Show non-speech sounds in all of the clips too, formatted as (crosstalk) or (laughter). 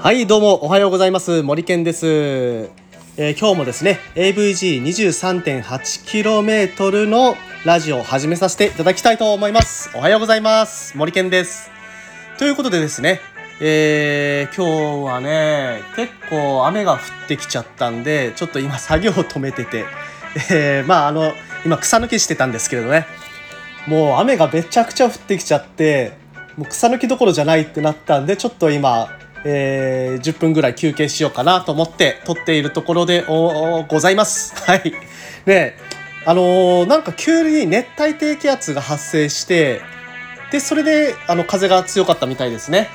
はいどうもおはようございます。森健です、えー、今日もですね AVG23.8km のラジオを始めさせていただきたいと思います。おはようございます。森健です。ということでですねえー、今日はね結構雨が降ってきちゃったんでちょっと今作業を止めてて、えー、まああの今草抜きしてたんですけれどね。もう雨がめちゃくちゃ降ってきちゃってもう草抜きどころじゃないってなったんでちょっと今えー、10分ぐらい休憩しようかなと思って撮っているところでございます。(laughs) はい。で、あのー、なんか急に熱帯低気圧が発生して、で、それで、あの、風が強かったみたいですね。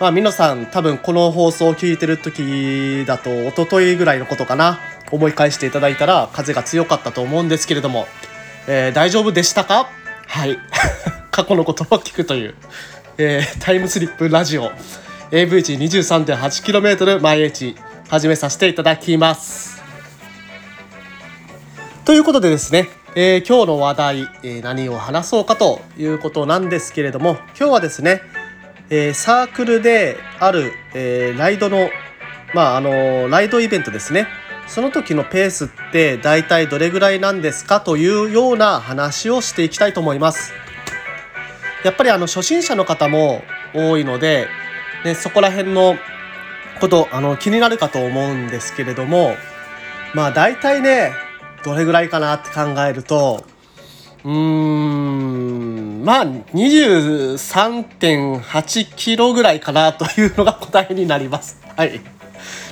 まあ、皆さん多分この放送を聞いてる時だと、一昨日ぐらいのことかな。思い返していただいたら、風が強かったと思うんですけれども、えー、大丈夫でしたか？はい。(laughs) 過去のことを聞くという、えー、タイムスリップラジオ。AV 値 23.8km 毎日始めさせていただきます。ということでですね、えー、今日の話題、えー、何を話そうかということなんですけれども今日はですね、えー、サークルである、えライドのまああのライドイベントですねその時のペースって大体どれぐらいなんですかというような話をしていきたいと思います。やっぱりあの初心者の方も多いのででそこら辺のことあの気になるかと思うんですけれどもまあ大体ねどれぐらいかなって考えるとうーんまあ23.8キロぐらいかなというのが答えになります。はい。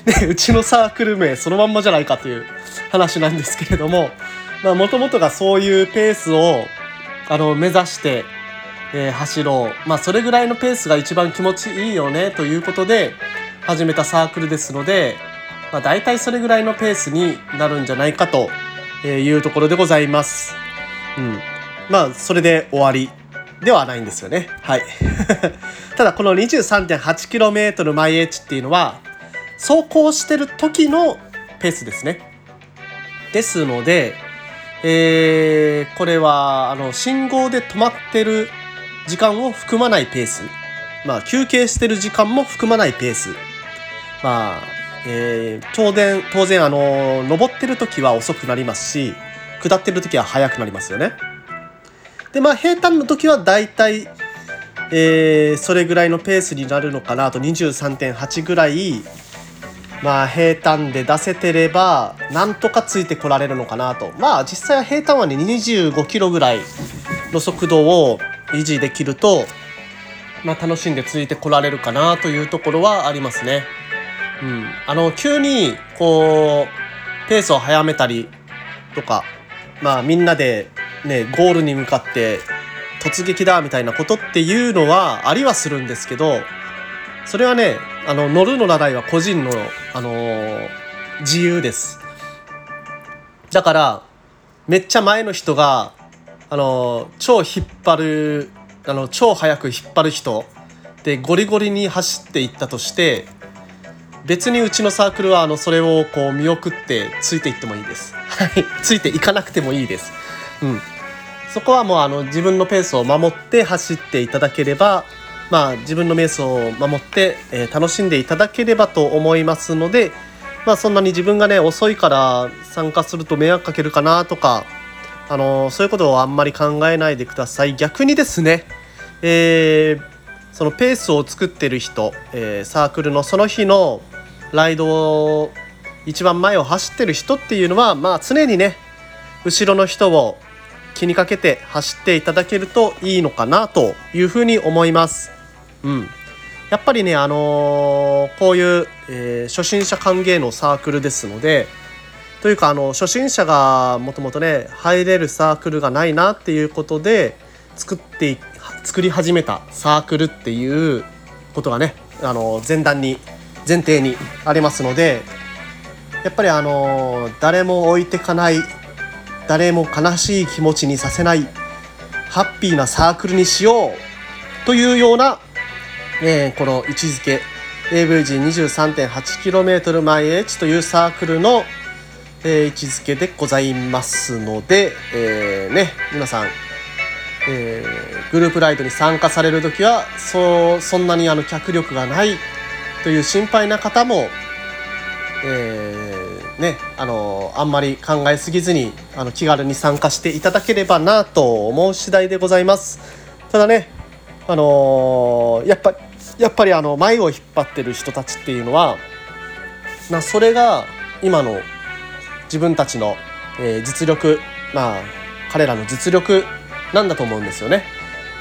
で (laughs) うちのサークル名そのまんまじゃないかという話なんですけれどもまあもともとがそういうペースをあの目指してえー、走ろう、まあ、それぐらいのペースが一番気持ちいいよねということで始めたサークルですので、まあ、大体それぐらいのペースになるんじゃないかというところでございます。うん、まあそれで終わりではないんですよね。はい。(laughs) ただこの 23.8km 毎 H っていうのは走行してる時のペースですね。ですので、えー、これはあの信号で止まってる時間を含まないペース。まあ、休憩してる時間も含まないペース。まあ、えー、当然、当然、あの、登ってる時は遅くなりますし、下ってる時は速くなりますよね。で、まあ、平坦の時はだいたい、えー、それぐらいのペースになるのかなと、23.8ぐらい、まあ、平坦で出せてれば、なんとかついてこられるのかなと。まあ、実際は平坦はね、25キロぐらいの速度を維持できると、まあ、楽しんでついてこられるかなというところはありますね。うん、あの急にこうペースを速めたりとか、まあ、みんなで、ね、ゴールに向かって突撃だみたいなことっていうのはありはするんですけどそれはねあの乗る乗らないは個人の、あのー、自由です。だからめっちゃ前の人があの超引っ張るあの超速く引っ張る人でゴリゴリに走っていったとして別にうちのサークルはあのそれをこう見送ってついていってもいいです。はい、ついていかなくてもいいです。うん、そこはもうあの自分のペースを守って走っていただければ、まあ、自分のペースを守って、えー、楽しんでいただければと思いますので、まあ、そんなに自分がね遅いから参加すると迷惑かけるかなとかあのそういうことをあんまり考えないでください逆にですね、えー、そのペースを作ってる人、え、サークルのその日のライドを一番前を走ってる人っていうのはまあ常にね後ろの人を気にかけて走っていただけるといいのかなというふうに思います。うん、やっぱりね、あのー、こういう、えー、初心者歓迎のサークルですので、というかあの初心者がもともとね入れるサークルがないなっていうことで作って作り始めたサークルっていうことがねあの前段に前提にありますのでやっぱりあの誰も置いてかない誰も悲しい気持ちにさせないハッピーなサークルにしようというような、えー、この位置づけ AVG23.8km 毎 H というサークルのえー、位置づけでございますので、えー、ね、皆さん、えー、グループライドに参加される時はそうそんなにあの脚力がないという心配な方も、えー、ねあのあんまり考えすぎずにあの気軽に参加していただければなと思う次第でございます。ただねあの、やっぱやっぱりあの前を引っ張ってる人たちっていうのはまそれが今の自分たちの、えー、実力まあ彼らの実力なんだと思うんですよね。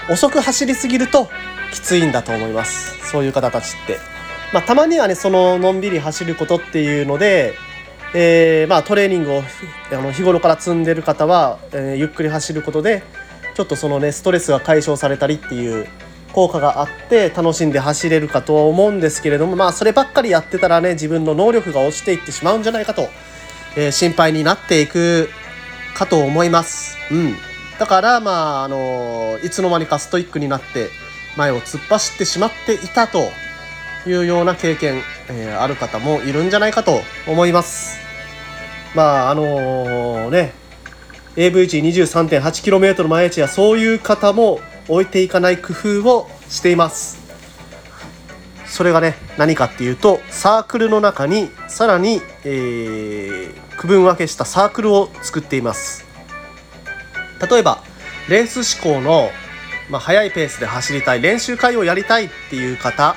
遅く走りすぎるときついんだと思います。そういう方たちって。まあ、たまにはねそののんびり走ることっていうので、えー、まあ、トレーニングをあの日頃から積んでる方は、えー、ゆっくり走ることでちょっとそのねストレスが解消されたりっていう効果があって楽しんで走れるかと思うんですけれどもまあそればっかりやってたらね自分の能力が落ちていってしまうんじゃないかと、えー、心配になっていくかと思います。うん、だからまああのいつの間にかストイックになって前を突っ走ってしまっていたというような経験、えー、ある方もいるんじゃないかと思います。まああのー、ね AV 値 23.8km 毎日やそういう方も置いていかない工夫をしています。それがね何かっていうとサークルの中にさらに、えー、区分分けしたサークルを作っています。例えばレース志向の、まあ、速いペースで走りたい練習会をやりたいっていう方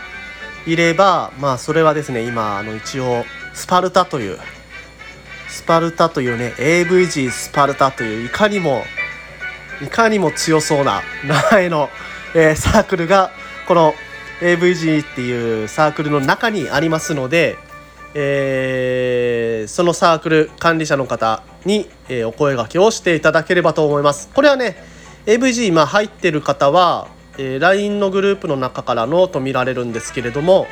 いればまあそれはですね今あの一応スパルタというスパルタというね AVG スパルタといういかにもいかにも強そうな名前の、えー、サークルがこの AVG っていうサークルの中にありますので、えー、そのサークル管理者の方に、えー、お声がけをしていただければと思います。これはね AVG 今入ってる方は、えー、LINE のグループの中からノート見られるんですけれども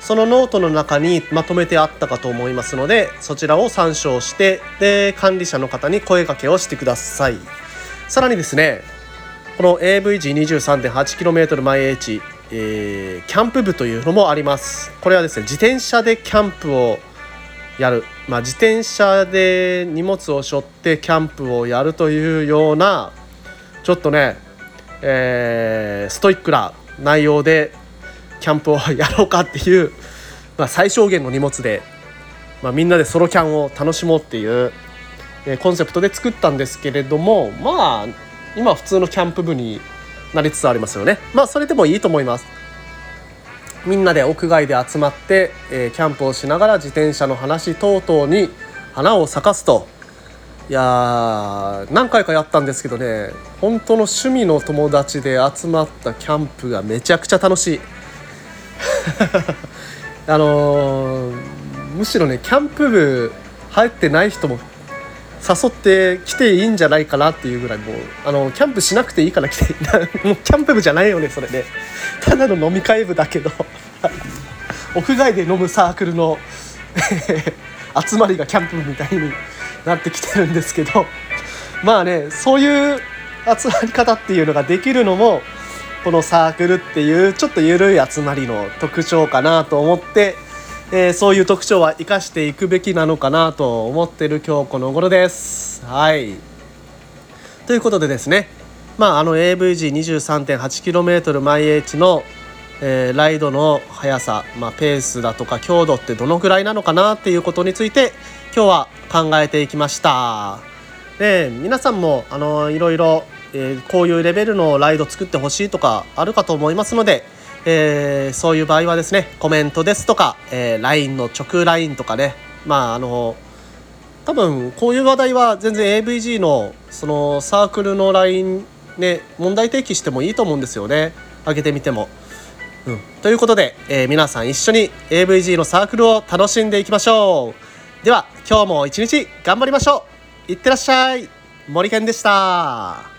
そのノートの中にまとめてあったかと思いますのでそちらを参照してで管理者の方に声かけをしてください。さらにですねこの AVG23.8km 毎 H、えー、キャンプ部というのもあります。これはですね自転車でキャンプをやる、まあ、自転車で荷物を背負ってキャンプをやるというようなちょっとね、えー、ストイックな内容でキャンプをやろうかっていう、まあ、最小限の荷物で、まあ、みんなでソロキャンを楽しもうっていうえコンセプトで作ったんですけれどもまあ今普通のキャンプ部になりつつありますよね。まあそれでもいいと思います。みんなで屋外で集まって、え、キャンプをしながら自転車の話等々に花を咲かすと。いや何回かやったんですけどね本当の趣味の友達で集まったキャンプがめちゃくちゃ楽しい。(laughs) あのー、むしろねキャンプ部入ってない人も誘って来ていいんじゃないかなっていうぐらいもうあのキャンプしなくていいから来て (laughs) もうキャンプ部じゃないよねそれね (laughs) ただの飲み会部だけど。屋外で飲むサークルの (laughs) 集まりがキャンプ部みたいになってきてるんですけど。まあねそういう集まり方っていうのができるのもこのサークルっていうちょっと緩い集まりの特徴かなと思ってえー、そういう特徴は生かしていくべきなのかなと思ってる今日この頃です。はい。ということでですね、まあ、あの AVG23.8km 毎 H の、えー、ライドの速さ、まあ、ペースだとか強度ってどのくらいなのかなっていうことについて今日は考えていきました。で皆さんもあのいろいろ、えー、こういうレベルのライド作ってほしいとかあるかと思いますのでえー、そういう場合はですねコメントですとか、えー、LINE の直 LINE とかね。まああの多分こういう話題は全然 AVG のそのサークルの LINE ね問題提起してもいいと思うんですよね。上げてみても。うん、ということで、えー、皆さん一緒に AVG のサークルを楽しんでいきましょう。では今日も一日頑張りましょう。いってらっしゃい。森健でした。